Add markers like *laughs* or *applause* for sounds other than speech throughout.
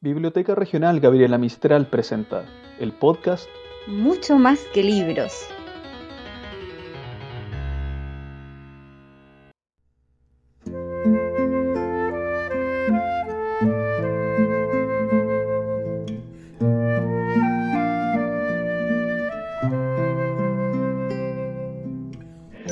Biblioteca Regional Gabriela Mistral presenta el podcast Mucho más que libros.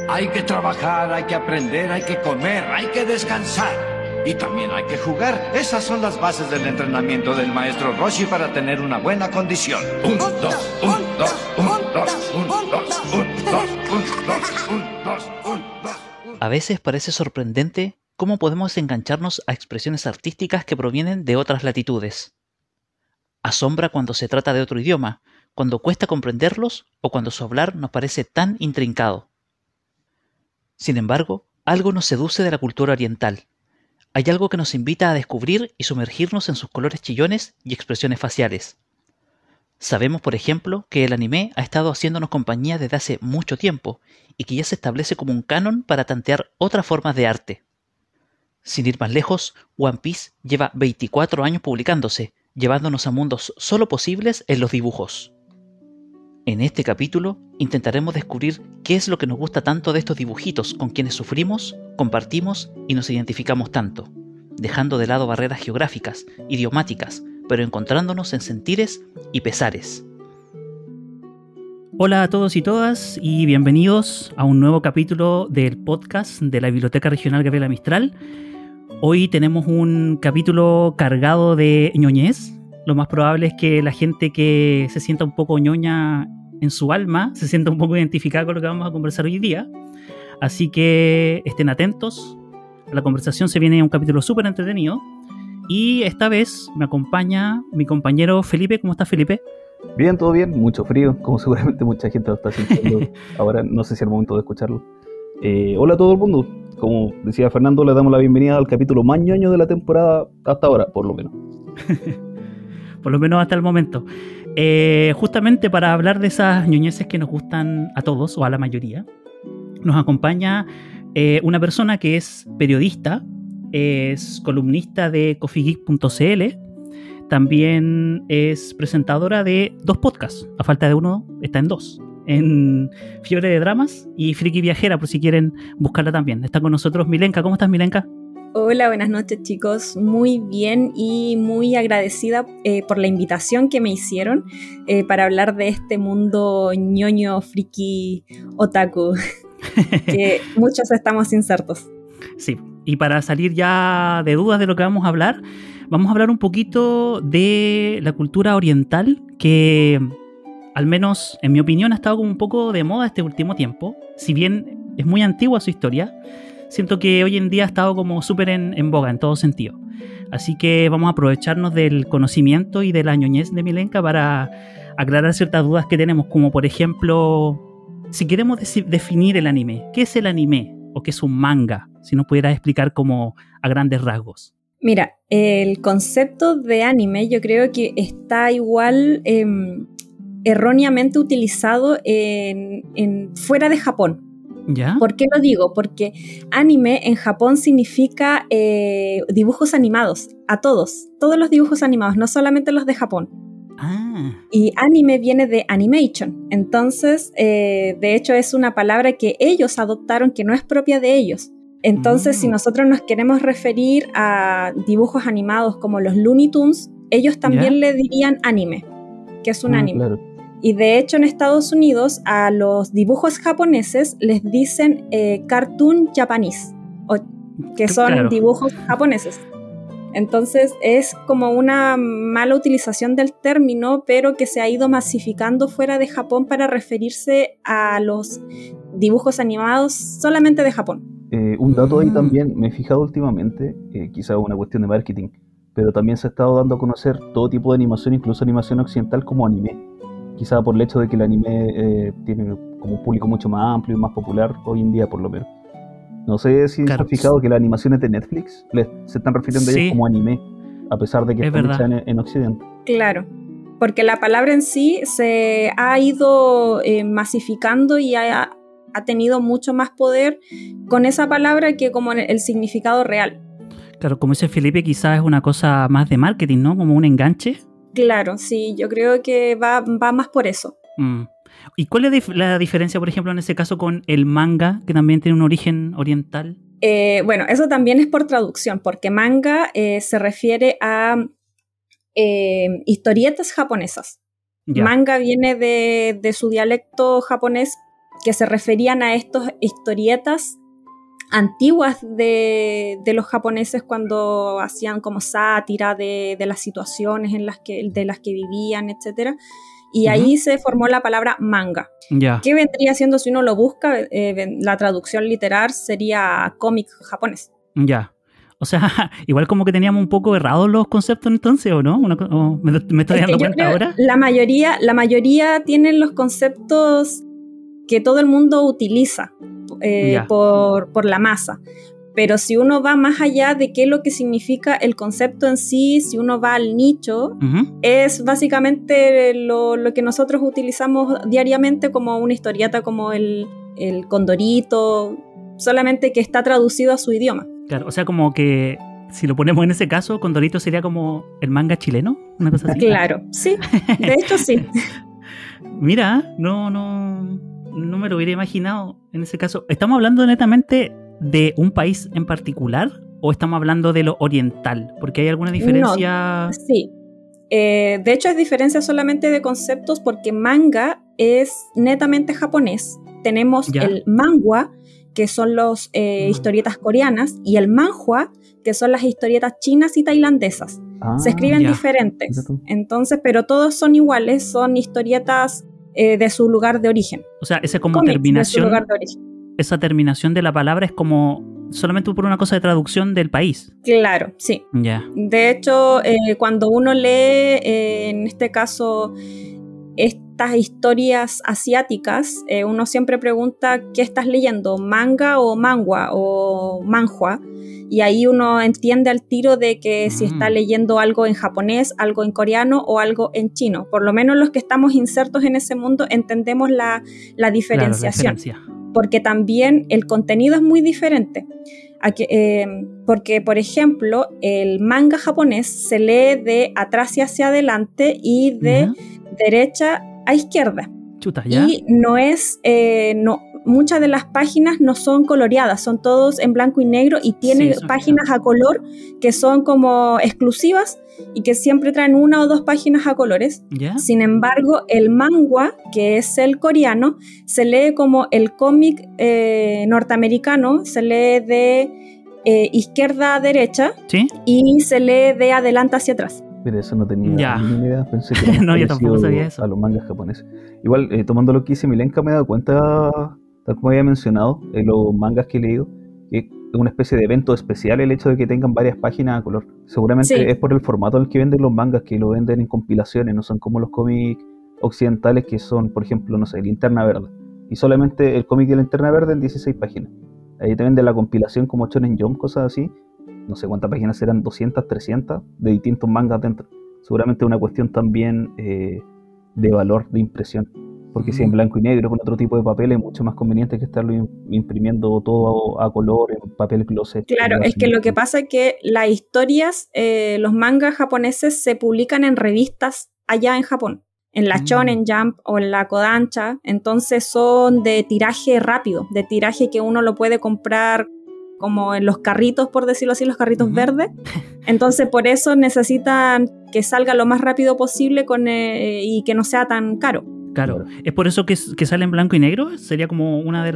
Hay que trabajar, hay que aprender, hay que comer, hay que descansar. Y también hay que jugar. Esas son las bases del entrenamiento del maestro Roshi para tener una buena condición. Un, dos, un, dos, un, dos, un, dos, un, dos, un, dos, un, dos, un, dos. A veces parece sorprendente cómo podemos engancharnos a expresiones artísticas que provienen de otras latitudes. Asombra cuando se trata de otro idioma, cuando cuesta comprenderlos o cuando su hablar nos parece tan intrincado. Sin embargo, algo nos seduce de la cultura oriental. Hay algo que nos invita a descubrir y sumergirnos en sus colores chillones y expresiones faciales. Sabemos, por ejemplo, que el anime ha estado haciéndonos compañía desde hace mucho tiempo y que ya se establece como un canon para tantear otras formas de arte. Sin ir más lejos, One Piece lleva 24 años publicándose, llevándonos a mundos solo posibles en los dibujos. En este capítulo intentaremos descubrir qué es lo que nos gusta tanto de estos dibujitos con quienes sufrimos, compartimos y nos identificamos tanto, dejando de lado barreras geográficas, idiomáticas, pero encontrándonos en sentires y pesares. Hola a todos y todas y bienvenidos a un nuevo capítulo del podcast de la Biblioteca Regional Gabriela Mistral. Hoy tenemos un capítulo cargado de ñoñez. Lo más probable es que la gente que se sienta un poco ñoña en su alma se sienta un poco identificada con lo que vamos a conversar hoy día. Así que estén atentos. A la conversación se viene un capítulo súper entretenido. Y esta vez me acompaña mi compañero Felipe. ¿Cómo estás, Felipe? Bien, todo bien, mucho frío, como *laughs* seguramente mucha gente lo está sintiendo *laughs* ahora, no sé si es el momento de escucharlo. Eh, hola a todo el mundo, como decía Fernando, le damos la bienvenida al capítulo más ñoño de la temporada hasta ahora, por lo menos. *laughs* por lo menos hasta el momento. Eh, justamente para hablar de esas ñoñeces que nos gustan a todos o a la mayoría, nos acompaña eh, una persona que es periodista, es columnista de coffeegeek.cl, también es presentadora de dos podcasts, a falta de uno está en dos, en Fiebre de Dramas y Friki Viajera, por si quieren buscarla también. Está con nosotros Milenka, ¿cómo estás Milenka? Hola, buenas noches chicos, muy bien y muy agradecida eh, por la invitación que me hicieron eh, para hablar de este mundo ñoño, friki, otaku, *laughs* que muchos estamos insertos. Sí, y para salir ya de dudas de lo que vamos a hablar, vamos a hablar un poquito de la cultura oriental que al menos en mi opinión ha estado como un poco de moda este último tiempo, si bien es muy antigua su historia siento que hoy en día ha estado como súper en, boga en todo sentido. Así que vamos a aprovecharnos del conocimiento y de la ñoñez de Milenka para aclarar ciertas dudas que tenemos, como por ejemplo, si queremos definir el anime, ¿qué es el anime o qué es un manga? Si nos pudieras explicar como a grandes rasgos. Mira, el concepto de anime yo creo que está igual em, erróneamente utilizado en, fuera de Japón. ¿Por qué lo digo? Porque anime en Japón significa eh, dibujos animados, a todos, todos los dibujos animados, no solamente los de Japón. Ah. Y anime viene de animation, entonces eh, de hecho es una palabra que ellos adoptaron que no es propia de ellos. Entonces si mm. nosotros nos queremos referir a dibujos animados como los Looney Tunes, ellos también le dirían anime, que es un mm, anime. Y de hecho en Estados Unidos a los dibujos japoneses les dicen eh, cartoon japanese, o, que son dibujos japoneses. Entonces es como una mala utilización del término, pero que se ha ido masificando fuera de Japón para referirse a los dibujos animados solamente de Japón. Eh, un dato ahí mm. también, me he fijado últimamente, eh, quizá una cuestión de marketing, pero también se ha estado dando a conocer todo tipo de animación, incluso animación occidental como anime quizá por el hecho de que el anime eh, tiene como un público mucho más amplio y más popular hoy en día por lo menos. No sé si claro. fijado que las animaciones de Netflix se están refiriendo a ellos como anime, a pesar de que están hechas en, Occidente. Claro, porque la palabra en sí se ha ido eh, masificando y ha, ha, tenido mucho más poder con esa palabra que como el significado real. Claro, como dice Felipe, quizás es una cosa más de marketing, ¿no? Como un enganche. Claro, sí, yo creo que va, más por eso. Mm. ¿Y cuál es la diferencia, por ejemplo, en ese caso con el manga, que también tiene un origen oriental? Eh, bueno, eso también es por traducción, porque manga eh, se refiere a eh, historietas japonesas. Manga viene de, de, su dialecto japonés que se referían a estas historietas antiguas de, los japoneses cuando hacían como sátira de, las situaciones en las que, de las que vivían, etc. Y ahí se formó la palabra manga. ¿Qué vendría siendo si uno lo busca? Eh, la traducción literal sería cómic japonés. Ya. O sea, *laughs* igual como que teníamos un poco errados los conceptos entonces, ¿o no? ¿Me, estoy dando cuenta ahora? La mayoría, la mayoría tienen los conceptos que todo el mundo utiliza. Eh, por, la masa. Pero si uno va más allá de qué es lo que significa el concepto en sí, si uno va al nicho, es básicamente lo, que nosotros utilizamos diariamente como una historieta, como el, condorito, solamente que está traducido a su idioma. Claro, o sea, como que si lo ponemos en ese caso, Condorito sería como el manga chileno, una cosa así. Claro, sí, de hecho sí. *laughs* Mira, no, no, no me lo hubiera imaginado en ese caso. ¿Estamos hablando netamente de un país en particular o estamos hablando de lo oriental? Porque hay alguna diferencia. sí. Eh, de hecho, es diferencia solamente de conceptos porque manga es netamente japonés. Tenemos el mangua, que son las eh, historietas coreanas, y el manhua, que son las historietas chinas y tailandesas. Se escriben ah, diferentes. Entonces, pero todos son iguales, son historietas eh, de su lugar de origen. O sea, esa como terminación. Esa terminación de la palabra es como solamente por una cosa de traducción del país. Claro, sí. Ya. De hecho, eh, cuando uno lee, eh, en este caso, estas historias asiáticas, uno siempre pregunta qué estás leyendo, manga o mangua o manhua y ahí uno entiende al tiro de que si está mm. leyendo algo en japonés, algo en coreano o algo en chino. Por lo menos los que estamos insertos en ese mundo entendemos la, diferenciación. porque también el contenido es muy diferente. Em, porque, por ejemplo, el manga japonés se lee de atrás y hacia adelante y de derecha a izquierda. Y no es, eh, no, muchas de las páginas no son coloreadas, son todos en blanco y negro y tienen páginas a color que son como exclusivas y que siempre traen una o dos páginas a colores. Sin embargo, el manga, que es el coreano, se lee como el cómic eh, norteamericano, se lee de eh, izquierda a derecha y se lee de adelante hacia atrás. Pero eso no tenía ni idea, pensé que *laughs* no, yo tampoco sabía eso. a los mangas japoneses. Igual, eh, tomando lo que hice Milenka, me he dado cuenta tal como había mencionado, en los mangas que he leído, una especie de evento especial el hecho de que tengan varias páginas a color. Seguramente es por el formato en el que venden los mangas, que lo venden en compilaciones, no son como los cómics occidentales que son, por ejemplo, no sé, Linterna Verde. Y solamente el cómic de Linterna Verde en 16 páginas. Ahí te venden la compilación como Shonen Jump, cosas así. No sé cuántas páginas eran, 200, 300, de distintos mangas dentro. Seguramente una cuestión también eh, de valor de impresión porque si en blanco y negro con otro tipo de papel es mucho más conveniente que estarlo imprimiendo todo a, color en papel glossy. Claro, es que lo que pasa es que las historias, eh, los mangas japoneses se publican en revistas allá en Japón, en la mm. Shonen Jump o en la Kodansha, entonces son de tiraje rápido, de tiraje que uno lo puede comprar como en los carritos, por decirlo así, los carritos verdes. *laughs* Entonces, por eso necesitan que salga lo más rápido posible con, eh, y que no sea tan caro. Claro. ¿Es por eso que, sale en blanco y negro? ¿Sería como una de,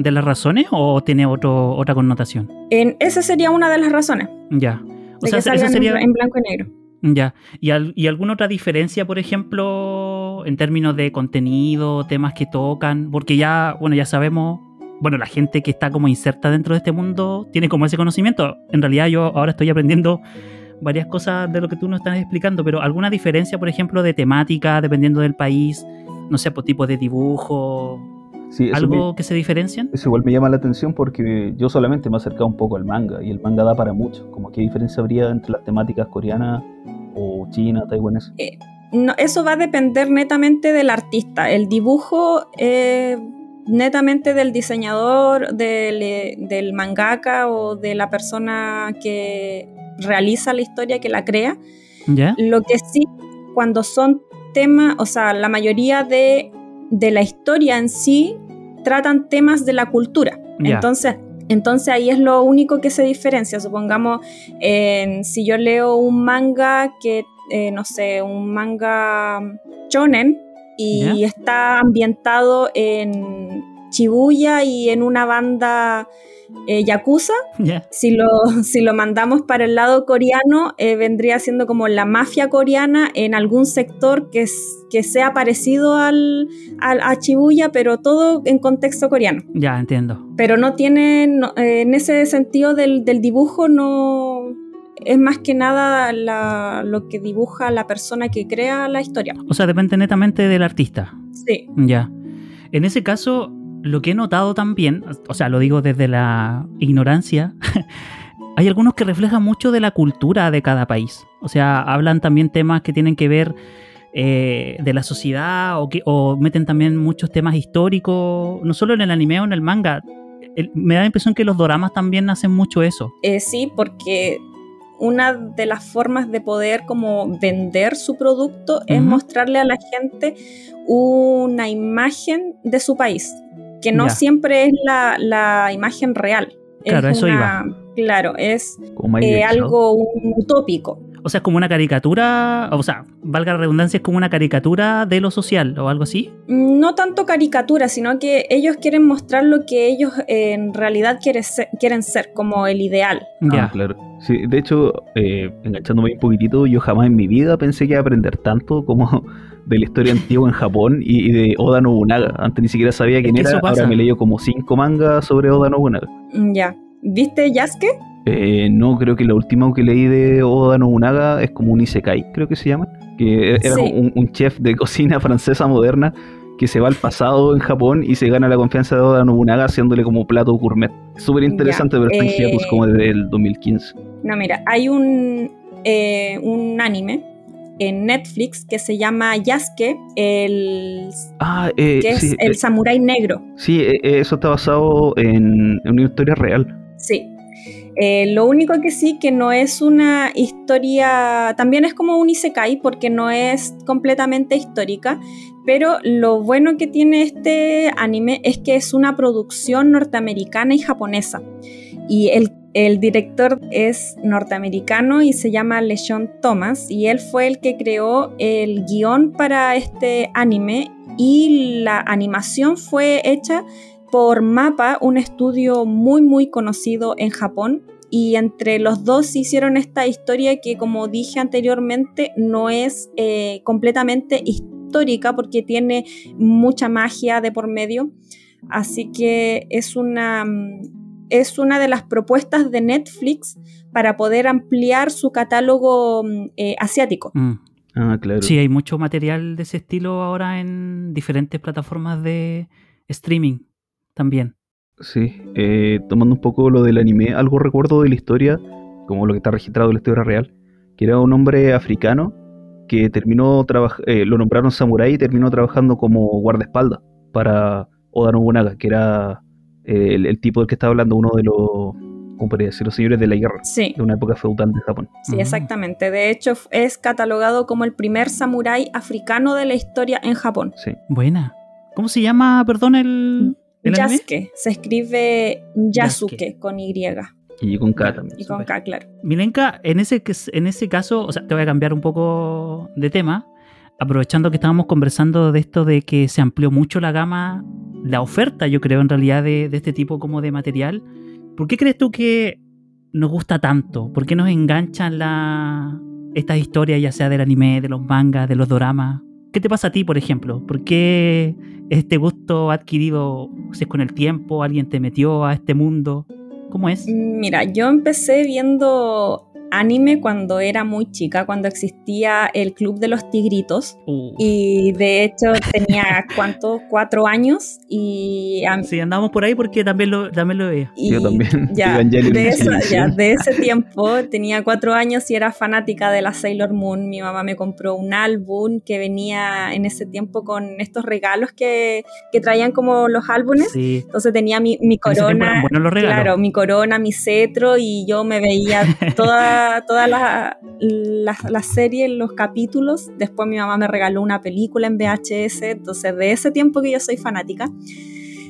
de las razones o tiene otro, otra connotación? En, esa sería una de las razones. Ya. O sea, esa sería en blanco y negro. Ya. ¿Y, ¿Y, alguna otra diferencia, por ejemplo, en términos de contenido, temas que tocan? Porque ya, bueno, ya sabemos, bueno, la gente que está como inserta dentro de este mundo tiene como ese conocimiento. En realidad yo ahora estoy aprendiendo varias cosas de lo que tú nos estás explicando, pero alguna diferencia, por ejemplo, de temática, dependiendo del país, no sé, por pues, tipo de dibujo, ¿Algo que se diferencian? Eso igual me llama la atención porque yo solamente me he acercado un poco al manga y el manga da para mucho. Como qué diferencia habría entre las temáticas coreanas o china, taiwanesa. Eh, no, eso va a depender netamente del artista. El dibujo eh, netamente del diseñador, del, del, mangaka o de la persona que realiza la historia, que la crea. Lo que sí, cuando son temas, o sea, la mayoría de, de la historia en sí tratan temas de la cultura. Entonces, entonces ahí es lo único que se diferencia. Supongamos, si yo leo un manga que, eh, no sé, un manga shonen y está ambientado en Shibuya y en una banda eh, Yakuza. Si, lo, *laughs* si lo mandamos para el lado coreano, eh, vendría siendo como la mafia coreana en algún sector que, que sea parecido al, a Shibuya, pero todo en contexto coreano. Ya, entiendo. Pero no tiene, eh, en ese sentido del, del, dibujo, no es más que nada lo que dibuja la persona que crea la historia. O sea, depende netamente del artista. Sí. Ya. En ese caso, lo que he notado también, o sea, lo digo desde la ignorancia, *laughs* hay algunos que reflejan mucho de la cultura de cada país. O sea, hablan también temas que tienen que ver eh, de la sociedad o, que, o meten también muchos temas históricos, no solo en el anime o en el manga. me da la impresión que los doramas también hacen mucho eso. Eh, sí, porque una de las formas de poder como vender su producto es mostrarle a la gente una imagen de su país que no siempre es la, imagen real. Claro, eso iba. Claro, es eh, algo utópico. O sea, es como una caricatura, o sea, valga la redundancia, es como una caricatura de lo social o algo así. No tanto caricatura, sino que ellos quieren mostrar lo que ellos en realidad quieren ser, quieren ser como el ideal. Ya, ah, claro. Sí, de hecho, eh, enganchándome un poquitito, yo jamás en mi vida pensé que iba a aprender tanto como de la historia antigua en Japón y, de Oda Nobunaga. Antes ni siquiera sabía quién era, ahora me leí como cinco mangas sobre Oda Nobunaga. Mm, ya. ¿Viste Yasuke? Eh, no, creo que la última que leí de Oda Nobunaga es como un Isekai, creo que se llama. Que era un, chef de *laughs* cocina francesa moderna que se va al pasado en Japón y se gana la confianza de Oda Nobunaga haciéndole como plato gourmet. Súper interesante, pero está eh, como desde el 2015. No, mira, hay un, eh, un anime en Netflix que se llama Yasuke, el, ah, eh, que es el samurái negro. Sí, eh, eh, eso está basado en, una historia real. Sí. lo único que sí que no es una historia, también es como un isekai porque no es completamente histórica, pero lo bueno que tiene este anime es que es una producción norteamericana y japonesa. Y el el director es norteamericano y se llama LeSean Thomas y él fue el que creó el guion para este anime y la animación fue hecha por MAPA, un estudio muy muy conocido en Japón. Y entre los dos hicieron esta historia que como dije anteriormente no es eh, completamente histórica porque tiene mucha magia de por medio. Así que es una mm, es una de las propuestas de Netflix para poder ampliar su catálogo mm, eh, asiático. Mm. Ah, claro. Sí, hay mucho material de ese estilo ahora en diferentes plataformas de streaming también. Sí, eh, tomando un poco lo del anime, algo recuerdo de la historia, como lo que está registrado en la historia real, que era un hombre africano que terminó eh, lo nombraron samurái y terminó trabajando como guardaespaldas para Oda Nobunaga, que era el, tipo del que estaba hablando, uno de los, ¿cómo podría decir? Los señores de la guerra. Sí. De una época feudal de Japón. Sí, exactamente. De hecho, es catalogado como el primer samurái africano de la historia en Japón. Sí. Buena. ¿Cómo se llama, perdón, el, el Yasuke. Se escribe Yasuke, con Y. Y con K también. Y con K, claro. Milenka, en ese, en ese caso, o sea, te voy a cambiar un poco de tema, aprovechando que estábamos conversando de esto de que se amplió mucho la gama la oferta, yo creo, en realidad, de, este tipo como de material. ¿Por qué crees tú que nos gusta tanto? ¿Por qué nos enganchan estas historias, ya sea del anime, de los mangas, de los doramas? ¿Qué te pasa a ti, por ejemplo? ¿Por qué este gusto adquirido, si es con el tiempo, alguien te metió a este mundo? ¿Cómo es? Mira, yo empecé viendo anime cuando era muy chica, cuando existía el Club de los Tigritos. Uh. Y de hecho tenía, *laughs* ¿cuánto? Cuatro años. Y sí, andamos por ahí porque también lo, también lo veía. Yo también. *laughs* Ya, de, ya, de ese tiempo tenía cuatro años y era fanática de la Sailor Moon. Mi mamá me compró un álbum que venía en ese tiempo con estos regalos que, que traían como los álbumes. Sí. Entonces tenía mi, mi corona. Claro, mi corona, mi cetro y yo me veía toda, toda la, la, serie, los capítulos. Después mi mamá me regaló una película en VHS, entonces de ese tiempo que yo soy fanática.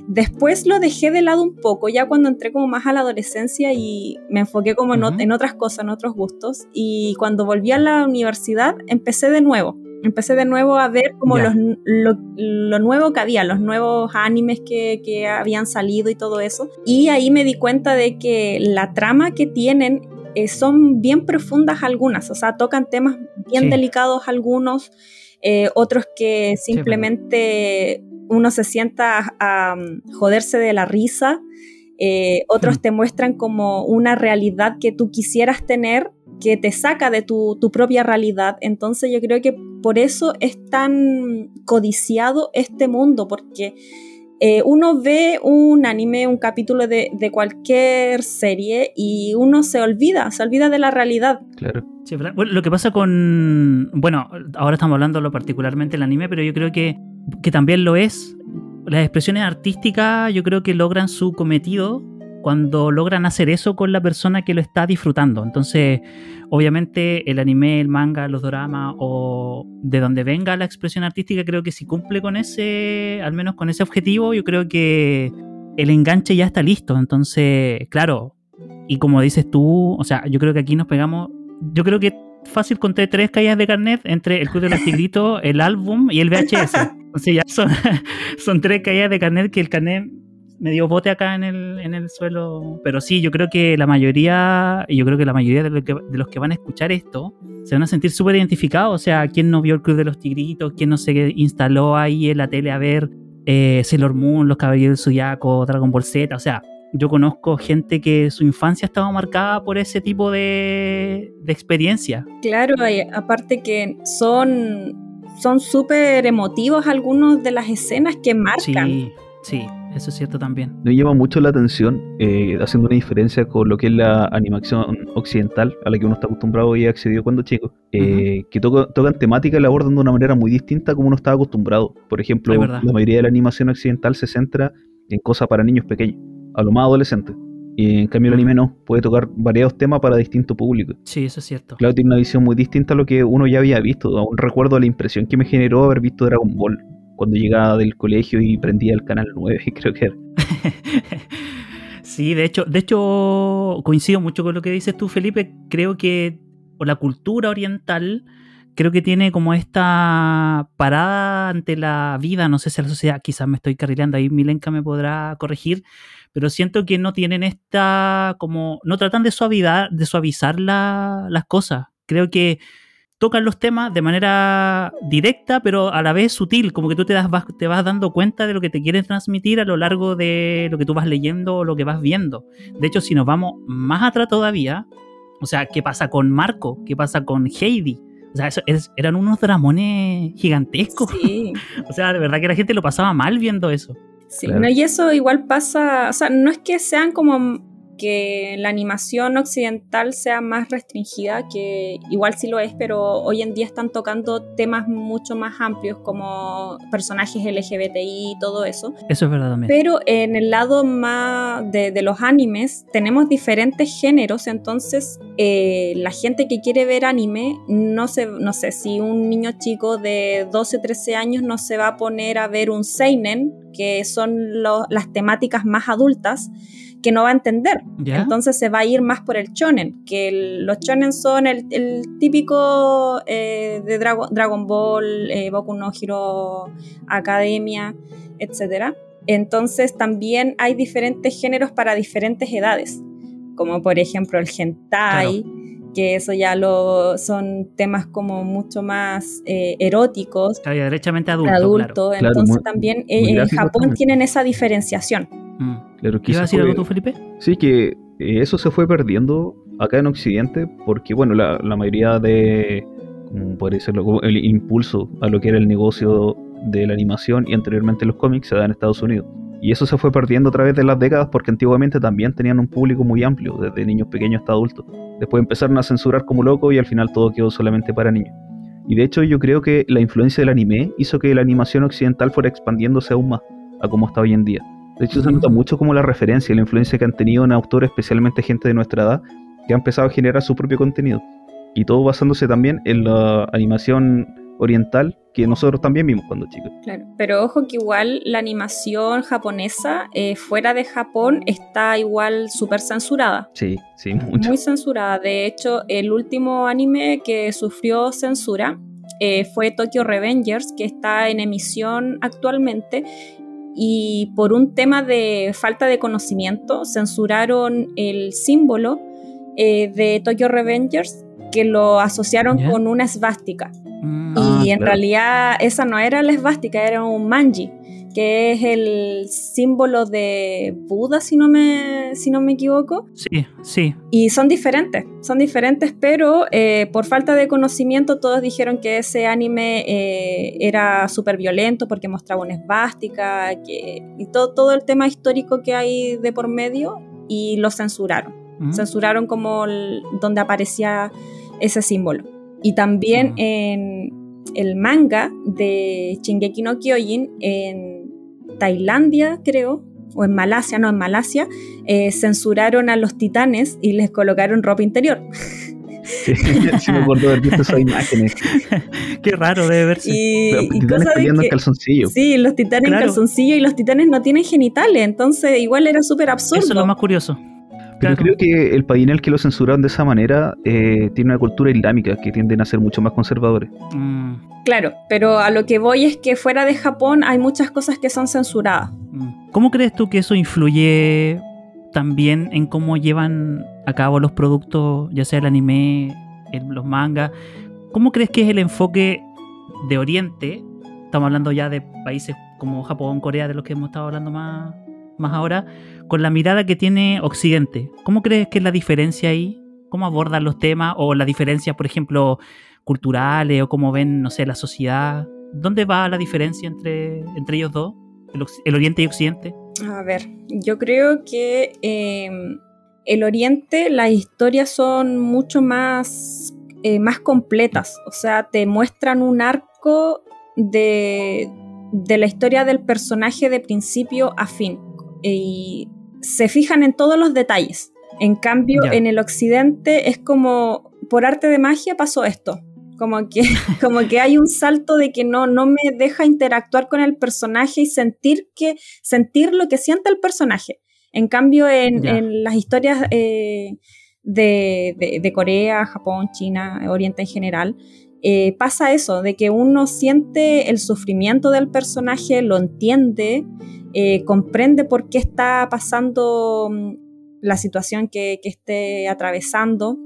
Después lo dejé de lado un poco, ya cuando entré como más a la adolescencia y me enfoqué como en, en, otras cosas, en otros gustos. Y cuando volví a la universidad, empecé de nuevo empecé de nuevo a ver como los, lo, nuevo que había, los nuevos animes que, que, habían salido y todo eso. Y ahí me di cuenta de que la trama que tienen eh, son bien profundas algunas, o sea, tocan temas bien delicados algunos, eh, otros que simplemente uno se sienta a, joderse de la risa. Eh, otros te muestran como una realidad que tú quisieras tener que te saca de tu, propia realidad. Entonces yo creo que por eso es tan codiciado este mundo, porque eh, uno ve un anime, un capítulo de, cualquier serie y uno se olvida, se olvida de la realidad. Claro. lo que pasa con, bueno, ahora estamos hablando particularmente del anime, pero yo creo que, que también lo es. Las expresiones artísticas yo creo que logran su cometido cuando logran hacer eso con la persona que lo está disfrutando. Entonces, obviamente el anime, el manga, los dramas o de donde venga la expresión artística, creo que si cumple con ese, al menos con ese objetivo, yo creo que el enganche ya está listo. Entonces, claro, y como dices tú, o sea, yo creo que aquí nos pegamos, yo creo que fácil conté tres caídas de carnet entre el Club de los *laughs* Tigritos, el álbum y el VHS. Entonces ya son, *laughs* son tres caídas de carnet que el carnet me dio bote acá en el, en el suelo. Pero sí, yo creo que la mayoría, y yo creo que la mayoría de, los que van a escuchar esto, se van a sentir súper identificados. O sea, ¿quién no vio el Club de los Tigritos? ¿Quién no se instaló ahí en la tele a ver eh, Sailor Moon, Los Caballeros del Zodiaco, Dragon Ball Z? O sea, yo conozco gente que su infancia estaba marcada por ese tipo de, de experiencia. Claro, aparte que son son súper emotivos algunos de las escenas que marcan. Sí, sí. Eso es cierto también. Me llama mucho la atención, eh, haciendo una diferencia con lo que es la animación occidental, a la que uno está acostumbrado y ha accedido cuando chico, eh, que tocan temática y la abordan de una manera muy distinta como uno estaba acostumbrado. Por ejemplo, la mayoría de la animación occidental se centra en cosas para niños pequeños, a lo más adolescentes. Y en cambio el anime no, puede tocar variados temas para distintos públicos. Sí, eso es cierto. Claro, tiene una visión muy distinta a lo que uno ya había visto. Aún recuerdo la impresión que me generó haber visto Dragon Ball cuando llegaba del colegio y prendía el canal 9, *laughs* creo que era. *laughs* sí, de hecho, de hecho coincido mucho con lo que dices tú, Felipe. Creo que la cultura oriental creo que tiene como esta parada ante la vida, no sé si la sociedad, quizás me estoy carrileando ahí, Milenka me podrá corregir, pero siento que no tienen esta, como, no tratan de suavidad, de suavizar las cosas. Creo que tocan los temas de manera directa, pero a la vez sutil, como que tú te, das, vas, te vas dando cuenta de lo que te quieren transmitir a lo largo de lo que tú vas leyendo o lo que vas viendo. De hecho, si nos vamos más atrás todavía, o sea, ¿qué pasa con Marco? ¿Qué pasa con Heidi? O sea, eso, eran unos dramones gigantescos. Sí. *laughs* o sea, de verdad que la gente lo pasaba mal viendo eso. Sí, no, y eso igual pasa, o sea, no es que sean como que la animación occidental sea más restringida, que igual sí lo es, pero hoy en día están tocando temas mucho más amplios como personajes LGBTI y todo eso. Eso es verdad también. Pero en el lado más de, los animes tenemos diferentes géneros, entonces eh, la gente que quiere ver anime, no, sé, no sé si un niño chico de 12 o 13 años no se va a poner a ver un seinen, que son las temáticas más adultas, que no va a entender. Entonces se va a ir más por el shonen, que los shonen son el, típico eh, de Dragon, Ball, eh, Boku no Hero Academia, etc. Entonces también hay diferentes géneros para diferentes edades, como por ejemplo el hentai. Que eso ya lo son temas como mucho más eh, eróticos. Claro, derechamente adulto. adulto. Entonces también en Japón tienen esa diferenciación. Mm. Claro, ¿Ibas a decir algo tú, Felipe? Sí, que eh, eso se fue perdiendo acá en Occidente porque, bueno, la, mayoría de, por decirlo, el impulso a lo que era el negocio de la animación y anteriormente los cómics se da en Estados Unidos. Y eso se fue perdiendo a través de las décadas porque antiguamente también tenían un público muy amplio, desde niños pequeños hasta adultos. Después empezaron a censurar como loco y al final todo quedó solamente para niños. Y de hecho yo creo que la influencia del anime hizo que la animación occidental fuera expandiéndose aún más a como está hoy en día. De hecho se nota mucho como la referencia y la influencia que han tenido en autores, especialmente gente de nuestra edad, que ha empezado a generar su propio contenido. Y todo basándose también en la animación oriental que nosotros también vimos cuando chicos. Claro, pero ojo que igual la animación japonesa eh, fuera de Japón está igual súper censurada. Sí, sí, mucho. Muy censurada. De hecho, el último anime que sufrió censura eh, fue Tokyo Revengers, que está en emisión actualmente. Y por un tema de falta de conocimiento, censuraron el símbolo eh, de Tokyo Revengers que lo asociaron con una esvástica. Mm. y ah, en realidad esa no era la esvástica, era un manji, que es el símbolo de Buda, si no me, si no me equivoco. Sí, sí. Y son diferentes, son diferentes, pero eh, por falta de conocimiento todos dijeron que ese anime eh, era súper violento porque mostraba una esvástica que, y todo, todo el tema histórico que hay de por medio y lo censuraron. Mm. Censuraron como donde aparecía ese símbolo. Y también en el manga de Shingeki no Kyojin, en Tailandia, creo, o en Malasia, no, en Malasia, eh, censuraron a los titanes y les colocaron ropa interior. Sí, *laughs* sí me acuerdo de visto esas imágenes. *laughs* Qué raro debe verse. Y, los titanes peleando en calzoncillo. Sí, los titanes en calzoncillo y los titanes no tienen genitales, entonces igual era súper absurdo. Eso es lo más curioso. Pero creo que el país en el que lo censuraron de esa manera eh, tiene una cultura islámica que tienden a ser mucho más conservadores. Mm. Claro, pero a lo que voy es que fuera de Japón hay muchas cosas que son censuradas. Mm. ¿Cómo crees tú que eso influye también en cómo llevan a cabo los productos, ya sea el anime, los mangas? ¿Cómo crees que es el enfoque de Oriente? Estamos hablando ya de países como Japón, Corea, de los que hemos estado hablando más, más ahora con la mirada que tiene Occidente. ¿Cómo crees que es la diferencia ahí? ¿Cómo abordan los temas? O la diferencia, por ejemplo, culturales o cómo ven, no sé, la sociedad. ¿Dónde va la diferencia entre, entre ellos dos? El, Oriente y Occidente. A ver, yo creo que em, el Oriente, las historias son mucho más, eh, más completas. O sea, te muestran un arco de, de la historia del personaje de principio a fin y se fijan en todos los detalles. En cambio, en el occidente es como, por arte de magia pasó esto. Como que, *laughs* como que hay un salto de que no, no me deja interactuar con el personaje y sentir, que, sentir lo que siente el personaje. En cambio, en, las historias eh, de, Corea, Japón, China, Oriente en general, eh, pasa eso, de que uno siente el sufrimiento del personaje, lo entiende eh, comprende por qué está pasando mm, la situación que, esté atravesando,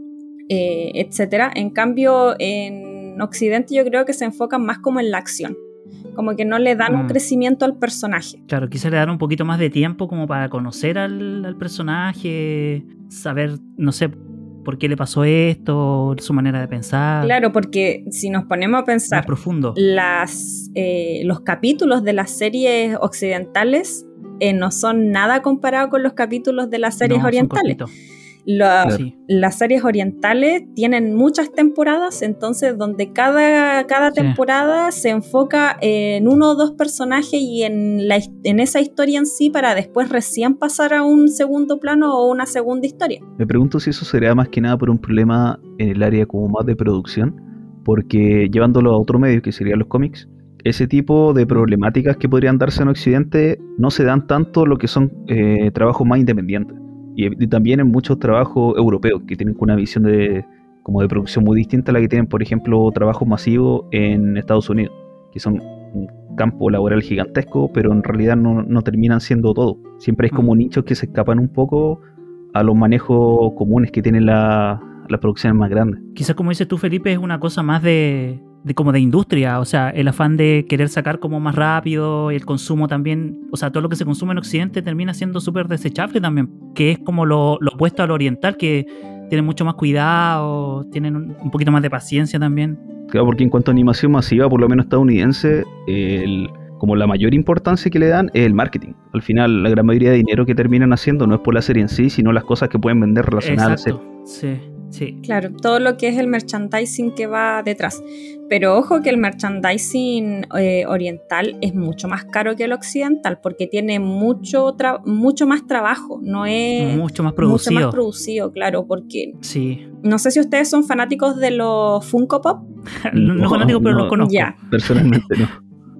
eh, etc. En cambio, en Occidente yo creo que se enfocan más como en la acción como que no le dan un mm. crecimiento al personaje. Claro, quizá le dan un poquito más de tiempo como para conocer al, al, personaje, saber, no sé, por qué le pasó esto, su manera de pensar. Claro, porque si nos ponemos a pensar, profundo. Las, eh, los capítulos de las series occidentales eh, no son nada comparado con los capítulos de las series orientales. Las series orientales tienen muchas temporadas, entonces donde cada, cada temporada se enfoca en uno o dos personajes y en, la, en esa historia en sí para después recién pasar a un segundo plano o una segunda historia. Me pregunto si eso sería más que nada por un problema en el área como más de producción, porque llevándolo a otro medio que serían los cómics, ese tipo de problemáticas que podrían darse en Occidente no se dan tanto lo que son eh, trabajos más independientes y, también en muchos trabajos europeos que tienen una visión de como de producción muy distinta a la que tienen, por ejemplo, trabajos masivos en Estados Unidos, que son un campo laboral gigantesco, pero en realidad no, terminan siendo todo. Siempre hay como mm. nichos que se escapan un poco a los manejos comunes que tienen las producciones más grandes. Quizás como dices tú, Felipe, es una cosa más de, de como de industria, o sea, el afán de querer sacar como más rápido, el consumo también, o sea, todo lo que se consume en Occidente termina siendo súper desechable también, que es como lo, lo opuesto al oriental, que tienen mucho más cuidado, tienen un, poquito más de paciencia también. Claro, porque en cuanto a animación masiva, por lo menos estadounidense, el, como la mayor importancia que le dan es el marketing. Al final, la gran mayoría de dinero que terminan haciendo no es por la serie en sí, sino las cosas que pueden vender relacionadas a la serie. Sí. Sí. Claro, todo lo que es el merchandising que va detrás. Pero ojo que el merchandising eh, oriental es mucho más caro que el occidental porque tiene mucho, mucho más trabajo, no es mucho más producido. Mucho más producido, claro, porque sí. no sé si ustedes son fanáticos de los Funko Pop. *laughs* no, fanáticos, pero los conozco. Ya. Personalmente no.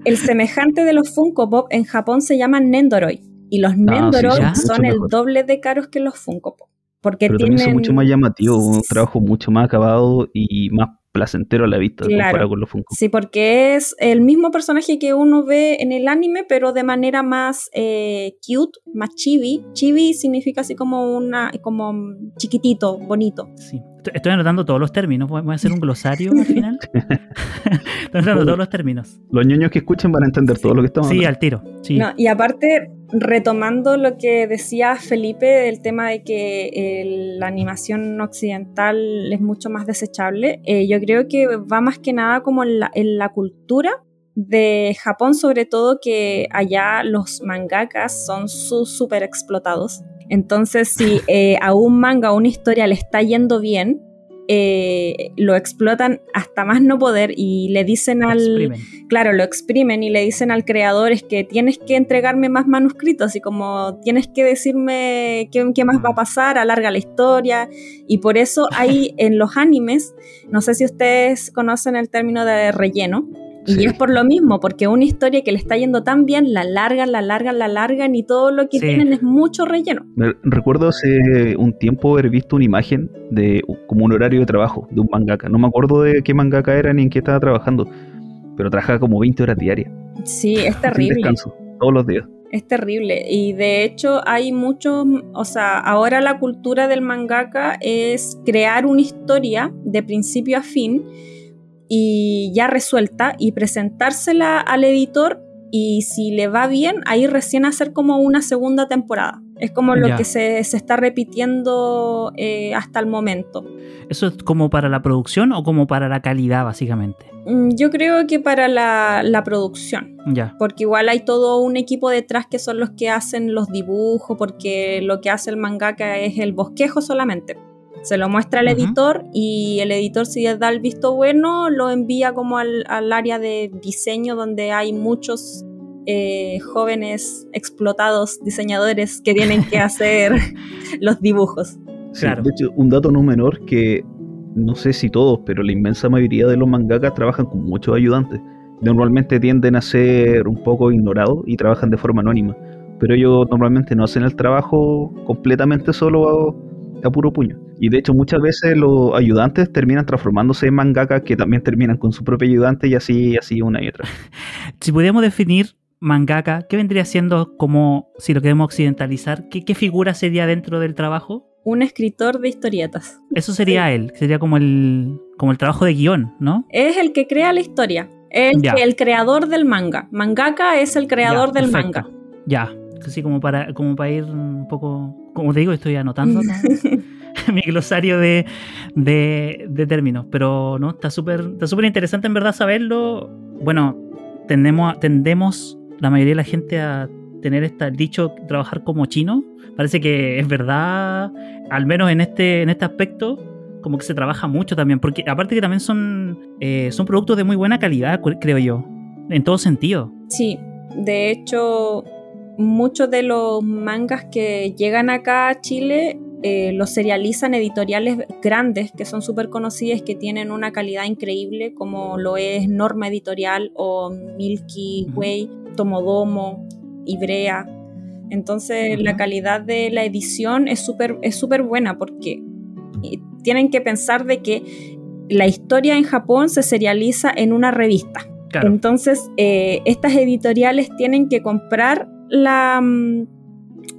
El semejante de los Funko Pop en Japón se llama Nendoroid y los ah, Nendoroid son el doble de caros que los Funko Pop. Porque Pero también son mucho más llamativos, un trabajo mucho más acabado y más placentero a la vista comparado con los Funko. Sí, porque es el mismo personaje que uno ve en el anime, pero de manera más eh, cute, más chibi. Chibi significa así como una, como chiquitito, bonito. Sí. Estoy anotando todos los términos. Voy a hacer un glosario al final. *laughs* *laughs* Estoy anotando todos los términos. Los niños que escuchen van a entender todo lo que estamos Sí, al tiro. Sí. y aparte, retomando lo que decía Felipe del tema de que la animación occidental es mucho más desechable, eh, yo creo que va más que nada como en la, cultura de Japón, sobre todo que allá los mangakas son súper explotados. Entonces, si eh, a un manga o una historia le está yendo bien, eh, lo explotan hasta más no poder y le dicen al... Claro, lo exprimen y le dicen al creador es que tienes que entregarme más manuscritos y como tienes que decirme qué, qué más va a pasar, alarga la historia y por eso hay *laughs* en los animes, no sé si ustedes conocen el término de relleno, y es por lo mismo, porque una historia que le está yendo tan bien, la largan, la largan, la largan y todo lo que tienen es mucho relleno. recuerdo hace un tiempo haber visto una imagen de como un horario de trabajo de un mangaka. No me acuerdo de qué mangaka era ni en qué estaba trabajando, pero trabajaba como 20 horas diarias. Sí, es *laughs* terrible. Descanso, todos los días. Es terrible. Y de hecho hay muchos, o sea, ahora la cultura del mangaka es crear una historia de principio a fin y ya resuelta y presentársela al editor y si le va bien, ahí recién hacer como una segunda temporada. Es como lo que se, está repitiendo eh, hasta el momento. ¿Eso es como para la producción o como para la calidad, básicamente? Mm, yo creo que para la, la producción. Ya. Porque igual hay todo un equipo detrás que son los que hacen los dibujos, porque lo que hace el mangaka es el bosquejo solamente. Se lo muestra al editor y el editor si da el visto bueno lo envía como al, área de diseño donde hay muchos eh, jóvenes explotados diseñadores que tienen que *laughs* hacer los dibujos. claro. De hecho, un dato no menor que no sé si todos, pero la inmensa mayoría de los mangakas trabajan con muchos ayudantes. Normalmente tienden a ser un poco ignorados y trabajan de forma anónima, pero ellos normalmente no hacen el trabajo completamente solo a puro puño. Y de hecho muchas veces los ayudantes terminan transformándose en mangaka que también terminan con su propio ayudante y así, así una y otra. *laughs* si pudiéramos definir mangaka, ¿qué vendría siendo como, si lo queremos occidentalizar, qué, figura sería dentro del trabajo? Un escritor de historietas. Eso sería él, sería como el, como el trabajo de guion, ¿no? Es el que crea la historia, es el, creador del manga. Mangaka es el creador del manga. Ya, así como para, como para ir un poco, como te digo, estoy anotando *laughs* *laughs* mi glosario de, de, términos, pero no, está súper está súper interesante en verdad saberlo. Bueno, tendemos, tendemos la mayoría de la gente a tener este dicho trabajar como chino. Parece que es verdad, al menos en este, en este aspecto, como que se trabaja mucho también, porque aparte que también son, eh, son productos de muy buena calidad, creo yo, en todo sentido. Sí, de hecho, muchos de los mangas que llegan acá a Chile eh, los serializan editoriales grandes que son súper conocidas, que tienen una calidad increíble, como lo es Norma Editorial o Milky Way, Tomodomo, Ibrea. Entonces la calidad de la edición es súper es super buena porque eh, tienen que pensar de que la historia en Japón se serializa en una revista. Entonces, eh, estas editoriales tienen que comprar la... Mm,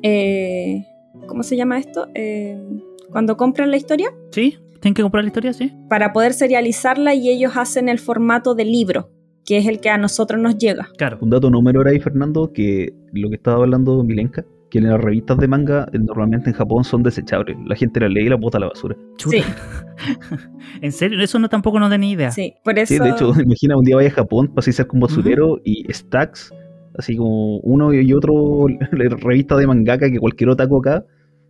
eh, ¿Cómo se llama esto? Eh, cuando compran la historia. Sí, ¿Tienen que comprar la historia, sí? Para poder serializarla y ellos hacen el formato de libro, que es el que a nosotros nos llega. Claro. Un dato número era ahí, Fernando, que lo que estaba hablando Milenka, que en las revistas de manga eh, normalmente en Japón son desechables. La gente las lee y las bota a la basura. Sí. *laughs* ¿En serio? Eso no tampoco no tenía idea. Sí, por eso. Sí, de hecho, *laughs* imagina un día vaya a Japón, pasé a ser con basurero y stacks, así como uno y otro *laughs* revista de mangaka que cualquier otaku acá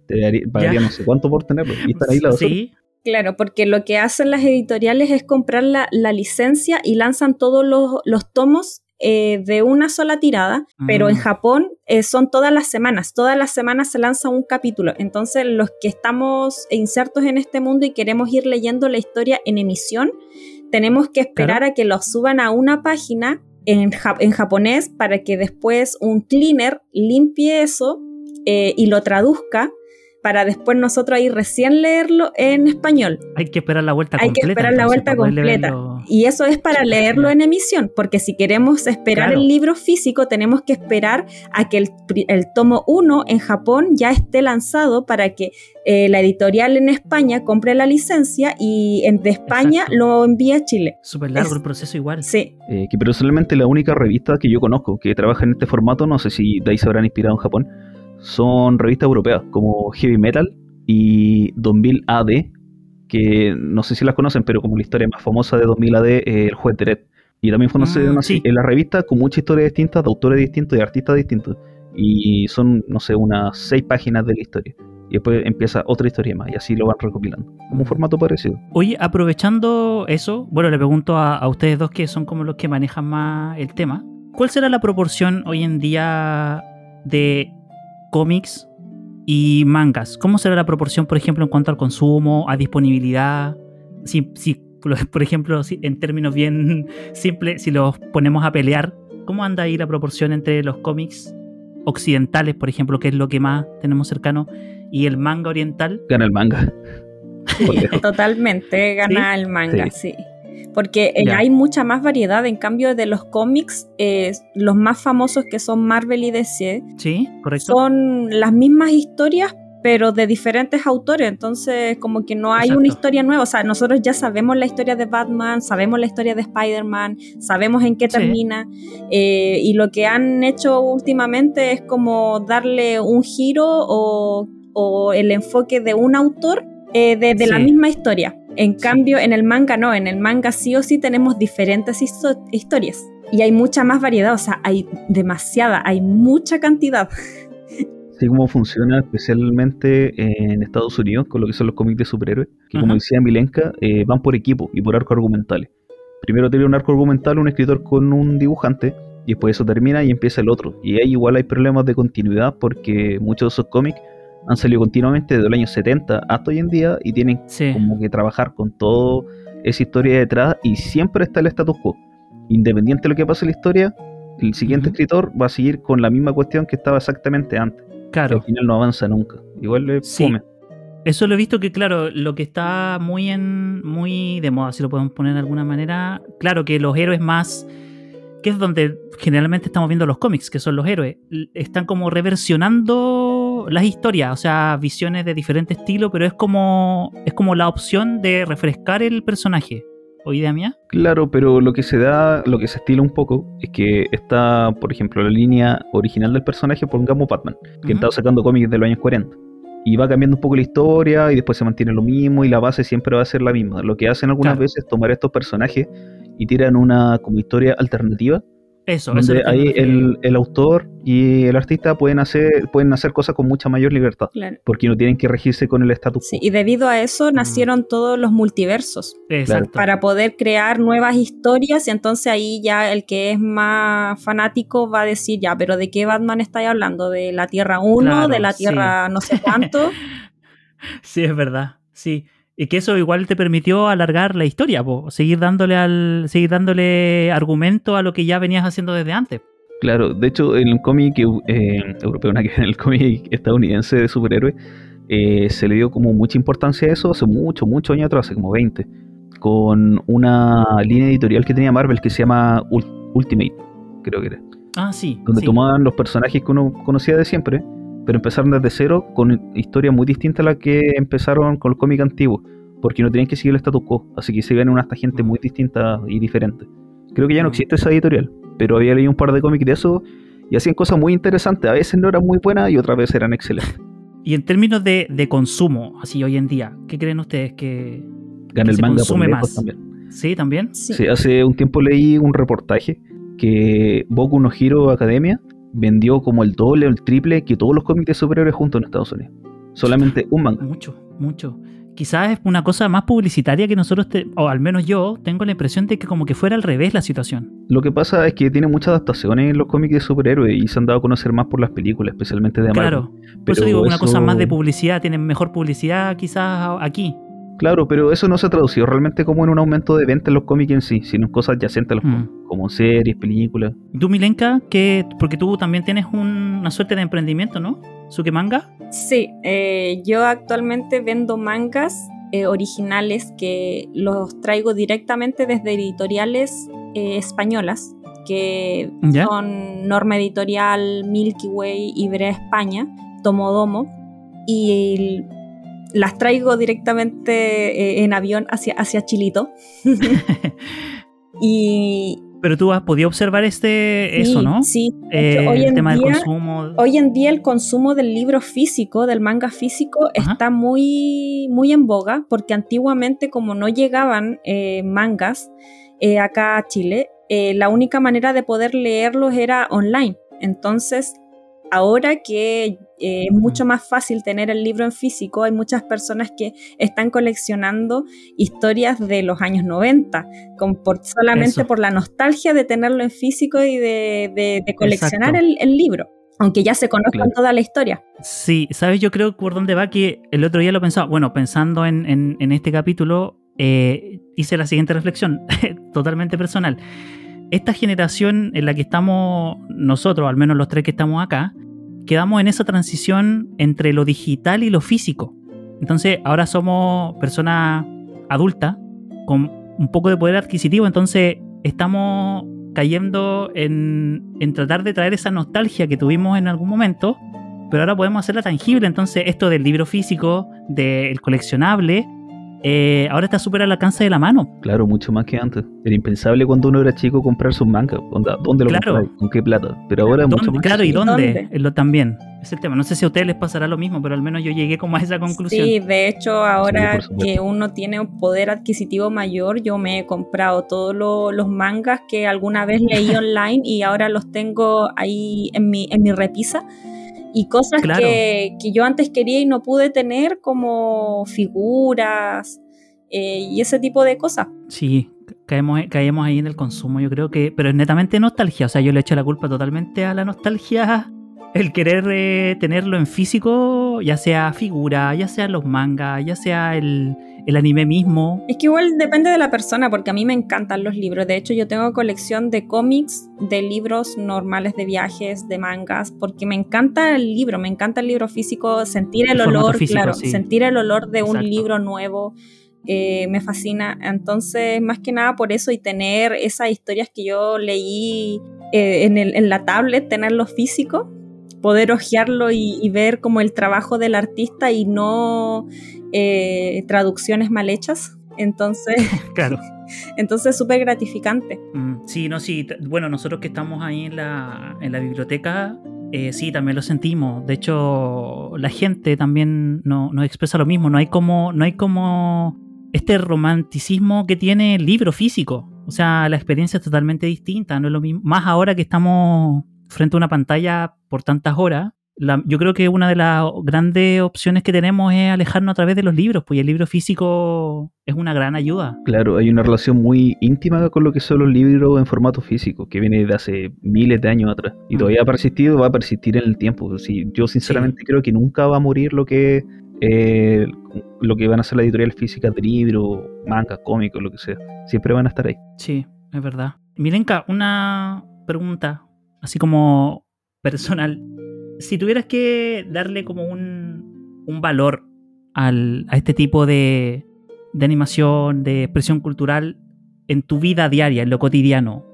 te pagaría no sé cuánto por tenerlo. Y estar ahí la. Sí. Claro, porque lo que hacen las editoriales es comprar la, licencia y lanzan todos los, los tomos eh, de una sola tirada, pero en mm. Japón eh, son todas las semanas, todas las semanas se lanza un capítulo. Entonces los que estamos insertos en este mundo y queremos ir leyendo la historia en emisión, tenemos que esperar a que lo suban a una página en, en, japonés para que después un cleaner limpie eso eh, y lo traduzca para después nosotros ahí recién leerlo en español. Hay que esperar la vuelta completa. Hay que esperar la vuelta completa. Y eso es para leerlo en emisión, porque si queremos esperar el libro físico, tenemos que esperar a que el, tomo 1 en Japón ya esté lanzado para que eh, la editorial en España compre la licencia y en, de España lo envíe a Chile. Súper largo el proceso igual. Sí. Eh, que personalmente la única revista que yo conozco que trabaja en este formato, no sé si de ahí se habrán inspirado en Japón, son revistas europeas como Heavy Metal y 2000 AD, que no sé si las conocen, pero como la historia más famosa de 2000 AD es el juez de Red. Y también fue mm, así, en la revista con muchas historias distintas, de autores distintos y artistas distintos. Y son, no sé, unas seis páginas de la historia. Y después empieza otra historia más, y así lo van recopilando. Como un formato parecido. Oye, aprovechando eso, bueno, le pregunto a, a ustedes dos que son como los que manejan más el tema. ¿Cuál será la proporción hoy en día de cómics y mangas. ¿Cómo será la proporción, por ejemplo, en cuanto al consumo, a disponibilidad? Si, si *laughs* por ejemplo, en términos bien *laughs* simples, si los ponemos a pelear, ¿cómo anda ahí la proporción entre los cómics occidentales, por ejemplo, que es lo que más tenemos cercano, y el manga oriental? Gana el manga. *laughs* Totalmente, gana el manga, sí porque eh, hay mucha más variedad. En cambio, de los cómics, eh, los más famosos que son Marvel y DC, sí, correcto. son las mismas historias, pero de diferentes autores. Entonces, como que no hay una historia nueva. O sea, nosotros ya sabemos la historia de Batman, sabemos la historia de Spider-Man, sabemos en qué termina. Eh, y lo que han hecho últimamente es como darle un giro o, el enfoque de un autor de, la misma historia. En cambio, en el manga no, en el manga sí o sí tenemos diferentes historias y hay mucha más variedad, o sea, hay demasiada, hay mucha cantidad. Sí, cómo funciona especialmente en Estados Unidos con lo que son los cómics de superhéroes, que como decía Milenka, eh, van por equipo y por arco argumentales. Primero tiene un arco argumental un escritor con un dibujante, y después eso termina y empieza el otro. Y ahí igual hay problemas de continuidad porque muchos de esos cómics han salido continuamente desde los años 70 hasta hoy en día y tienen como que trabajar con toda esa historia detrás y siempre está el status quo. Independiente de lo que pase en la historia, el siguiente escritor va a seguir con la misma cuestión que estaba exactamente antes. Claro. al final no avanza nunca. Igual le sí. Eso lo he visto que, claro, lo que está muy en muy de moda, si lo podemos poner de alguna manera, claro que los héroes más que es donde generalmente estamos viendo los cómics, que son los héroes, están como reversionando las historias, o sea, visiones de diferente estilo, pero es como, es como la opción de refrescar el personaje. ¿O idea mía? Claro, pero lo que se da, lo que se estila un poco, es que está, por ejemplo, la línea original del personaje, pongamos Batman, que está sacando cómics de los años 40 y va cambiando un poco la historia y después se mantiene lo mismo y la base siempre va a ser la misma. Lo que hacen algunas veces es tomar estos personajes y tiran una como historia alternativa eso, donde ahí el, el, autor y el artista pueden hacer, pueden hacer cosas con mucha mayor libertad. Porque no tienen que regirse con el estatus sí, y debido a eso mm. nacieron todos los multiversos. Exacto. Para poder crear nuevas historias. Y entonces ahí ya el que es más fanático va a decir, ya, pero ¿de qué Batman estáis hablando? ¿De la Tierra 1? ¿De la Tierra no sé cuánto? *laughs* sí, es verdad. Sí. Y que eso igual te permitió alargar la historia, seguir dándole al seguir dándole argumento a lo que ya venías haciendo desde antes. Claro, de hecho en el cómic eh, europeo, en el cómic estadounidense de superhéroes, eh, se le dio como mucha importancia a eso hace mucho, muchos años atrás, hace como 20, con una línea editorial que tenía Marvel que se llama Ultimate, creo que era. Ah, sí. Donde tomaban los personajes que uno conocía de siempre pero empezaron desde cero con historias muy distintas a las que empezaron con el cómic antiguo. porque no tenían que seguir el status quo, así que se ven una gente muy distinta y diferente. Creo que ya no existe esa editorial, pero había leído un par de cómics de eso y hacían cosas muy interesantes. A veces no eran muy buenas y otras veces eran excelentes. *laughs* Y en términos de, consumo, así hoy en día, ¿qué creen ustedes que, Gana el manga consume más? También. ¿Sí, también? Sí. hace un tiempo leí un reportaje que Boku no Hero Academia vendió como el doble o el triple que todos los cómics de superhéroes juntos en Estados Unidos. Solamente un manga. Mucho, mucho quizás es una cosa más publicitaria que nosotros, o al menos yo, tengo la impresión de que como que fuera al revés la situación. Lo que pasa es que tiene muchas adaptaciones en los cómics de superhéroes y se han dado a conocer más por las películas, especialmente de Marvel. Claro, por eso digo, una cosa más de publicidad, tienen mejor publicidad quizás aquí. Claro, pero eso no se ha traducido realmente como en un aumento de venta en los cómics en sí, sino en cosas adyacentes a los mm. como series, películas. ¿Tú, Milenka, que, porque tú también tienes una suerte de emprendimiento, ¿no? ¿Suke Manga? Sí, eh, yo actualmente vendo mangas eh, originales que los traigo directamente desde editoriales eh, españolas, que son Norma Editorial, Milky Way, Ibrea España, Tomodomo, y las traigo directamente en avión hacia, hacia Chilito. *laughs* *laughs* y, pero tú has podido observar este eso, ¿no? Sí, eh, hoy en tema día, del consumo. Hoy en día el consumo del libro físico, del manga físico, está muy, muy en boga, porque antiguamente, como no llegaban eh, mangas eh, acá a Chile, la única manera de poder leerlos era online. Entonces, ahora que eh, es mucho más fácil tener el libro en físico, hay muchas personas que están coleccionando historias de los años 90, solamente por la nostalgia de tenerlo en físico y de, coleccionar el, libro. Aunque ya se conozcan toda la historia. Sí, sabes, yo creo por dónde va que el otro día lo pensaba, bueno, pensando en, este capítulo, eh, hice la siguiente reflexión, *laughs* totalmente personal. Esta generación en la que estamos nosotros, al menos los tres que estamos acá, quedamos en esa transición entre lo digital y lo físico. Entonces ahora somos personas adultas con un poco de poder adquisitivo, entonces estamos cayendo en, en tratar de traer esa nostalgia que tuvimos en algún momento, pero ahora podemos hacerla tangible. Entonces esto del libro físico, del coleccionable, eh, ahora está súper al alcance de la mano. Claro, mucho más que antes. Era impensable cuando uno era chico comprar sus mangas. ¿Dónde lo claro. ¿Con qué plata? Pero ahora es mucho más Claro, ¿y dónde? lo, también. Es el tema. No sé si a ustedes les pasará lo mismo, pero al menos yo llegué como a esa conclusión. Sí, de hecho, ahora que uno tiene un poder adquisitivo mayor, yo me he comprado todos los mangas que alguna vez leí *laughs* online y ahora los tengo ahí en mi, en mi repisa y cosas que, yo antes quería y no pude tener, como figuras eh, y ese tipo de cosas. Sí, caemos, caemos ahí en el consumo, yo creo que, pero es netamente nostalgia, o sea, yo le echo la culpa totalmente a la nostalgia *laughs* el querer eh, tenerlo en físico, ya sea figura, ya sea los mangas, ya sea el, el, anime mismo. Es que igual depende de la persona, porque a mí me encantan los libros. De hecho, yo tengo colección de cómics, de libros normales de viajes, de mangas, porque me encanta el libro, me encanta el libro físico, sentir el, olor, claro, sentir el olor de un libro nuevo. Eh, me fascina. Entonces, más que nada por eso y tener esas historias que yo leí eh, en, el, en la tablet, tenerlo físico, poder hojearlo y, ver como el trabajo del artista y no eh, traducciones mal hechas. Entonces, *laughs* *laughs* claro. entonces súper gratificante. Mm, sí, no, sí. Bueno, nosotros que estamos ahí en la, en la biblioteca, eh, sí, también lo sentimos. De hecho, la gente también no, nos expresa lo mismo. No hay como, no hay como este romanticismo que tiene el libro físico. O sea, la experiencia es totalmente distinta. No es lo mismo. Más ahora que estamos frente a una pantalla por tantas horas, yo creo que una de las grandes opciones que tenemos es alejarnos a través de los libros, pues el libro físico es una gran ayuda. Claro, hay una relación muy íntima con lo que son los libros en formato físico, que viene de hace miles de años atrás. Y mm. todavía ha persistido, va a persistir en el tiempo. yo sinceramente creo que nunca va a morir lo que eh, lo que van a ser las editoriales físicas de libros, mangas, cómicos, lo que sea. Siempre van a estar ahí. Sí, es verdad. Milenka, una pregunta así como personal, si tuvieras que darle como un, un valor al, a este tipo de, de animación, de expresión cultural en tu vida diaria, en lo cotidiano,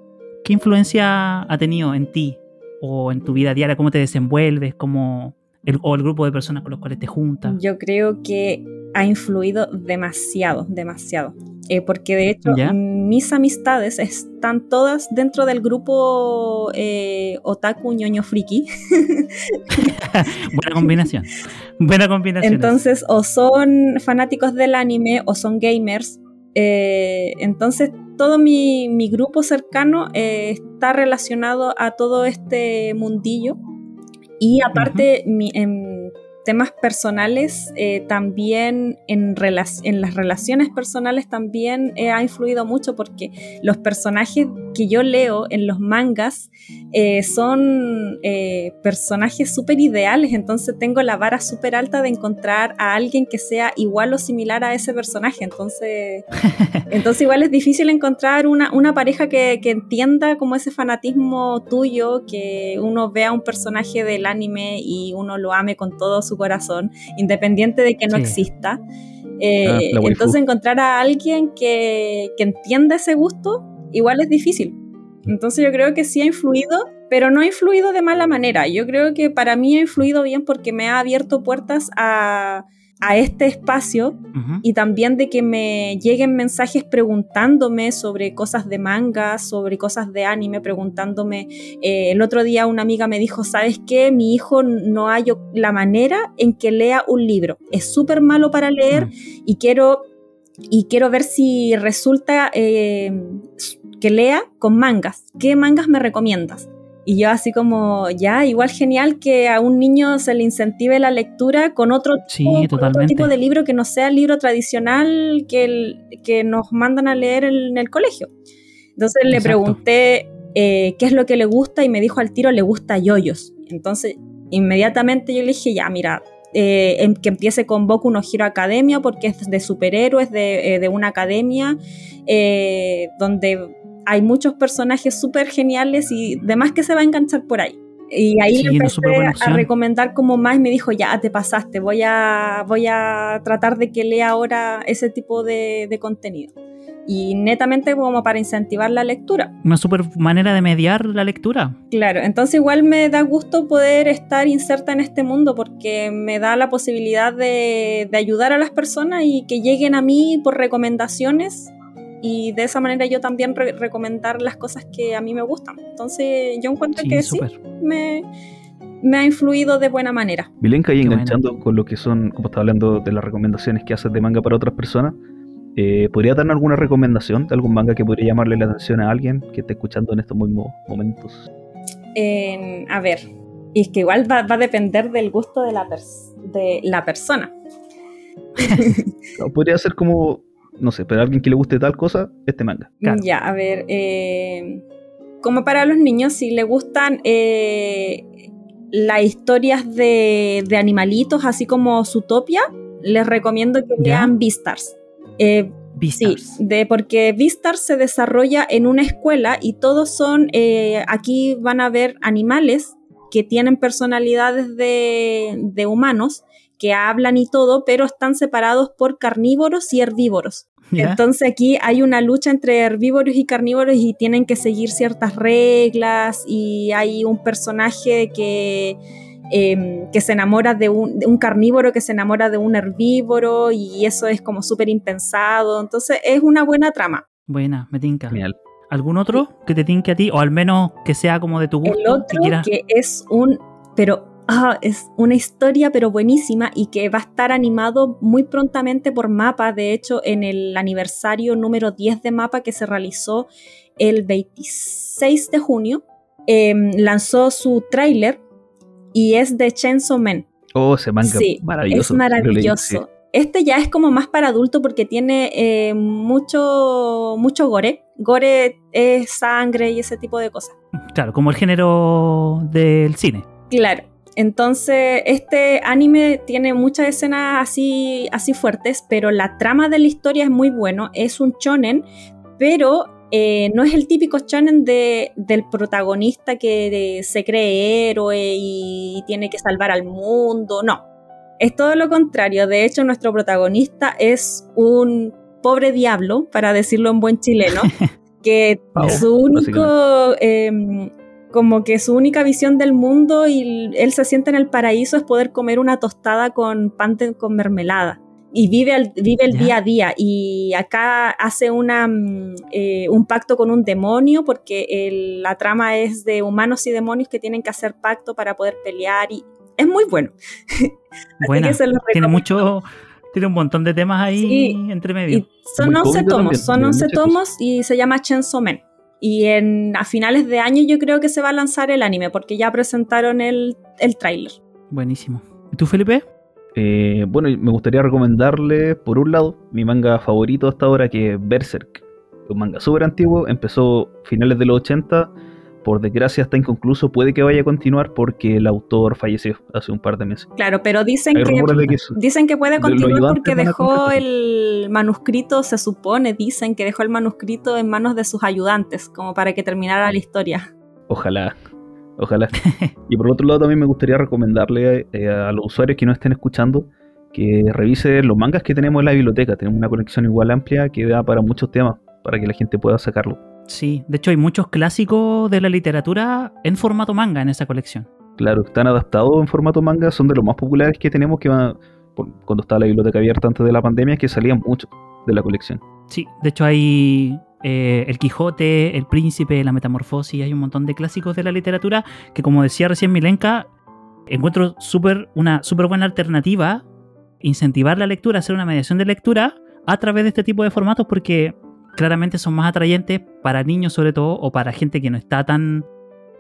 ¿qué influencia ha tenido en ti o en tu vida diaria? ¿Cómo te desenvuelves? ¿Cómo el, ¿O el grupo de personas con los cuales te juntas? Yo creo que ha influido demasiado, demasiado. Eh, porque de hecho mis amistades están todas dentro del grupo eh, Otaku ñoño friki. *laughs* Buena combinación. Buena combinación. Entonces, o son fanáticos del anime o son gamers. Eh, entonces, todo mi, grupo cercano está relacionado a todo este mundillo. Y aparte, mi, temas personales, eh, también en, en, las relaciones personales también eh, ha influido mucho porque los personajes que yo leo en los mangas eh, son personajes súper ideales, entonces tengo la vara súper alta de encontrar a alguien que sea igual o similar a ese personaje, entonces, *laughs* entonces igual es difícil encontrar una, una pareja que, que entienda como ese fanatismo tuyo, que uno vea un personaje del anime y uno lo ame con todo su corazón, independiente de que no exista. Eh, ah, entonces encontrar a alguien que, que entienda ese gusto igual es difícil. Entonces yo creo que sí ha influido, pero no ha influido de mala manera. Yo creo que para mí ha influido bien porque me ha abierto puertas a, a este espacio y también de que me lleguen mensajes preguntándome sobre cosas de manga, sobre cosas de anime, preguntándome. Eh, el otro día una amiga me dijo, ¿sabes qué? Mi hijo no hay la manera en que lea un libro. Es súper malo para leer y quiero... Y quiero ver si resulta eh, que lea con mangas. ¿Qué mangas me recomiendas? Y yo así como, ya, igual genial que a un niño se le incentive la lectura con otro, tipo, de libro que no sea el libro tradicional que, que nos mandan a leer en el colegio. Entonces le pregunté eh, qué es lo que le gusta y me dijo al tiro, le gusta yoyos. Entonces inmediatamente yo le dije, ya, mira, eh, em, que empiece con Boku no Hero Academia porque es de superhéroes, de, eh, de una academia donde hay muchos personajes súper geniales y demás que se va a enganchar por ahí. Y ahí le empecé a recomendar como más y me dijo, ya te pasaste, voy a, voy a tratar de que lea ahora ese tipo de, contenido. Y netamente como para incentivar la lectura. Una súper manera de mediar la lectura. Claro, entonces igual me da gusto poder estar inserta en este mundo porque me da la posibilidad de, de ayudar a las personas y que lleguen a mí por recomendaciones y de esa manera yo también recomendar las cosas que a mí me gustan. Entonces yo encuentro que sí, me, me, ha influido de buena manera. Milenka, y enganchando con lo que son, como estaba hablando de las recomendaciones que haces de manga para otras personas, eh, ¿podría darnos alguna recomendación de algún manga que podría llamarle la atención a alguien que esté escuchando en estos mismos momentos? a ver, y es que igual va, a depender del gusto de la, de la persona. *laughs* podría ser como no sé, pero a alguien que le guste tal cosa, este manga. Ya, a ver, eh, como para los niños, si le gustan eh, las historias de, animalitos, así como Zootopia, les recomiendo que vean Beastars. Eh, Sí, de, porque Beastars se desarrolla en una escuela y todos son, eh, aquí van a ver animales que tienen personalidades de, de humanos que hablan y todo, pero están separados por carnívoros y herbívoros. Entonces aquí hay una lucha entre herbívoros y carnívoros y tienen que seguir ciertas reglas y hay un personaje que, em, que se enamora de un, carnívoro que se enamora de un herbívoro y eso es como súper impensado. Entonces es una buena trama. Buena, me tinca. Genial. ¿Algún otro que te tinque a ti? O al menos que sea como de tu gusto. El otro que es un... Pero Ah, es una historia pero buenísima y que va a estar animado muy prontamente por Mapa. De hecho, en el aniversario número 10 de Mapa que se realizó el 26 de junio, em, lanzó su tráiler y es de Chainsaw Man. Oh, se manga sí, maravilloso. Es maravilloso. Este ya es como más para adulto porque tiene eh, mucho, mucho gore. Gore es sangre y ese tipo de cosas. Claro, como el género del cine. Claro. Entonces, este anime tiene muchas escenas así, así fuertes, pero la trama de la historia es muy bueno. Es un shonen, pero eh, no es el típico shonen de, del protagonista que se cree héroe y tiene que salvar al mundo. No, es todo lo contrario. De hecho, nuestro protagonista es un pobre diablo, para decirlo en buen chileno, *laughs* que su único como que su única visión del mundo y él se siente en el paraíso es poder comer una tostada con pan con mermelada. y vive el, vive el día a día. Y acá hace una, mm, eh, un pacto con un demonio porque la trama es de humanos y demonios que tienen que hacer pacto para poder pelear y es muy bueno. *laughs* Bueno, tiene mucho, tiene un montón de temas ahí entre medio. son 11 tomos, son 11 tomos y se llama Chainsaw Man. Y en, a finales de año yo creo que se va a lanzar el anime porque ya presentaron el, el tráiler. Buenísimo. ¿Y tú, Felipe? Eh, bueno, me gustaría recomendarle, por un lado, mi manga favorito hasta ahora, que es Berserk. Un manga súper antiguo, empezó finales de los 80, por desgracia está inconcluso, puede que vaya a continuar porque el autor falleció hace un par de meses. Claro, pero dicen, que, dicen que puede continuar porque dejó el manuscrito, se supone, dicen que dejó el manuscrito en manos de sus ayudantes, como para que terminara la historia. Ojalá, Ojalá. *laughs* y por otro lado también me gustaría recomendarle eh, a los usuarios que no estén escuchando que revisen los mangas que tenemos en la biblioteca. Tenemos una colección igual amplia que da para muchos temas, para que la gente pueda sacarlo. Sí, de hecho hay muchos clásicos de la literatura en formato manga en esa colección. Claro, están adaptados en formato manga, son de los más populares que tenemos que van, cuando estaba la biblioteca abierta antes de la pandemia, que salían muchos de la colección. Sí, de hecho hay eh, el Quijote, El Príncipe, La Metamorfosis, hay un montón de clásicos de la literatura que como decía recién Milenka, encuentro super, una súper buena alternativa, incentivar la lectura, hacer una mediación de lectura a través de este tipo de formatos porque claramente son más atrayentes para niños sobre todo o para gente que no está tan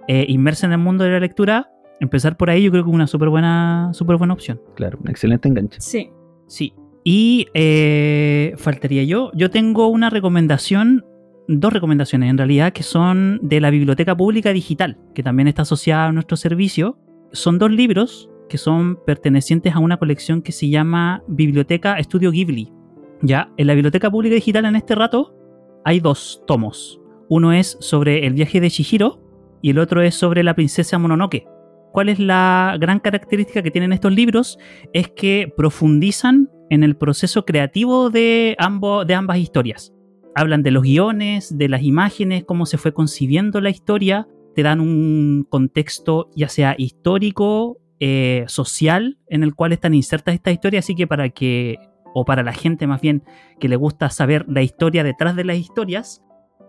eh, inmersa en el mundo de la lectura. Empezar por ahí yo creo que es una súper buena, super buena opción. Claro, un excelente enganche. Sí. Sí. Y eh, faltaría yo. Yo tengo una recomendación dos recomendaciones en realidad que son de la Biblioteca Pública Digital, que también está asociada a nuestro servicio. Son dos libros que son pertenecientes a una colección que se llama Biblioteca Estudio Ghibli. Ya, en la Biblioteca Pública Digital en este rato hay dos tomos. Uno es sobre el viaje de Chihiro y el otro es sobre la princesa Mononoke. ¿Cuál es la gran característica que tienen estos libros? Es que profundizan en el proceso creativo de, ambos, de ambas historias hablan de los guiones, de las imágenes, cómo se fue concibiendo la historia, te dan un contexto ya sea histórico, eh, social, en el cual están insertas estas historias, así que para que, o para la gente más bien que le gusta saber la historia detrás de las historias,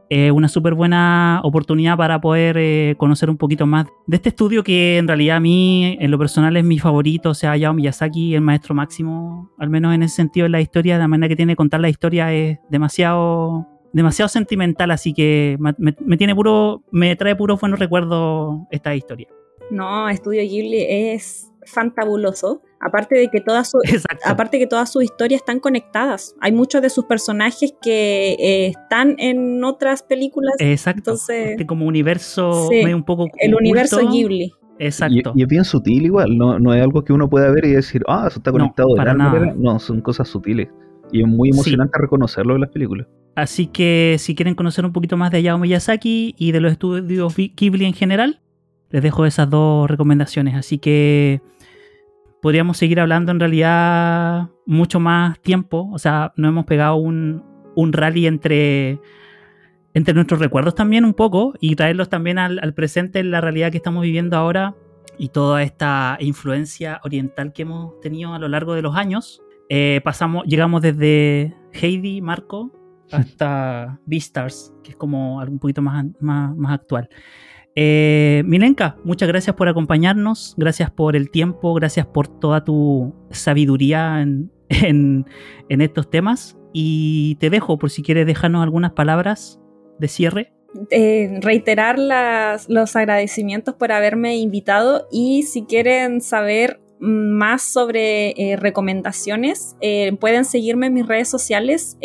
es una súper buena oportunidad para poder eh, conocer un poquito más de este estudio que en realidad a mí, en lo personal, es mi favorito. O sea, Hayao Miyazaki, el maestro máximo, al menos en ese sentido, de la historia, la manera que tiene de contar la historia es demasiado demasiado sentimental, así que me, tiene puro, me trae puros buenos recuerdos esta historia. No, Estudio Ghibli es fantabuloso. Aparte de que todas sus aparte que todas sus historias están conectadas. Hay muchos de sus personajes que eh, están en otras películas. Exacto. Entonces, este como universo un poco el universo Ghibli. Exacto. Y, es bien sutil igual, no, no, es algo que uno pueda ver y decir, ah, eso está conectado de nada. No, son cosas sutiles. Y es muy emocionante reconocerlo en las películas. Así que si quieren conocer un poquito más de Hayao Miyazaki y de los estudios Ghibli en general, les dejo esas dos recomendaciones. Así que podríamos seguir hablando en realidad mucho más tiempo. O sea, nos hemos pegado un, rally entre, entre nuestros recuerdos también un poco y traerlos también al, presente en la realidad que estamos viviendo ahora y toda esta influencia oriental que hemos tenido a lo largo de los años. Eh, pasamos, llegamos desde Heidi, Marco, hasta Beastars, que es como algo un poquito más, más actual. Eh, Milenka, muchas gracias por acompañarnos, gracias por el tiempo, gracias por toda tu sabiduría en, *laughs* estos temas. Y te dejo por si quieres dejarnos algunas palabras de cierre. Eh, reiterar los agradecimientos por haberme invitado y si quieren saber más sobre eh, recomendaciones, pueden seguirme en mis redes sociales.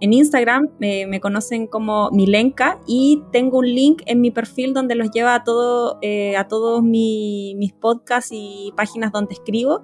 En Instagram me conocen como Milenka y tengo un link en mi perfil donde los lleva a, todo, eh, a todos mis podcasts y páginas donde escribo.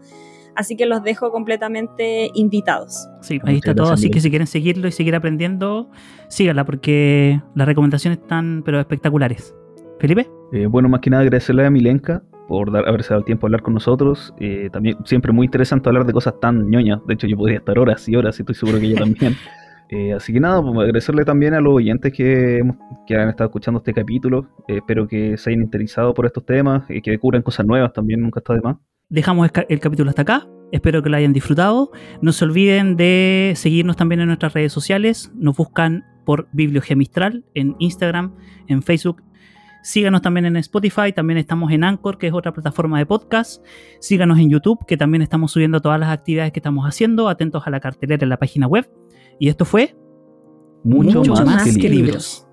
Así que los dejo completamente invitados. Sí, ahí está todo. Así que si quieren seguirlo y seguir aprendiendo, síganla porque las recomendaciones están pero espectaculares. Felipe. Eh, bueno, más que nada agradecerle a Milenka por dar, haberse dado el tiempo a hablar con nosotros. Eh, también siempre muy interesante hablar de cosas tan ñoñas. De hecho, yo podría estar horas y horas y estoy seguro que ella también. *laughs* Eh, así que nada, pues agradecerle también a los oyentes que, que han estado escuchando este capítulo. Eh, espero que se hayan interesado por estos temas y que cubran cosas nuevas también, nunca está de más. dejamos el capítulo hasta acá. Espero que lo hayan disfrutado. No se olviden de seguirnos también en nuestras redes sociales. Nos buscan por Bibliogía Mistral en Instagram, en Facebook. Síganos también en Spotify, también estamos en Anchor, que es otra plataforma de podcast. Síganos en YouTube, que también estamos subiendo todas las actividades que estamos haciendo. Atentos a la cartelera en la página web. Y esto fue mucho, más, que, libros.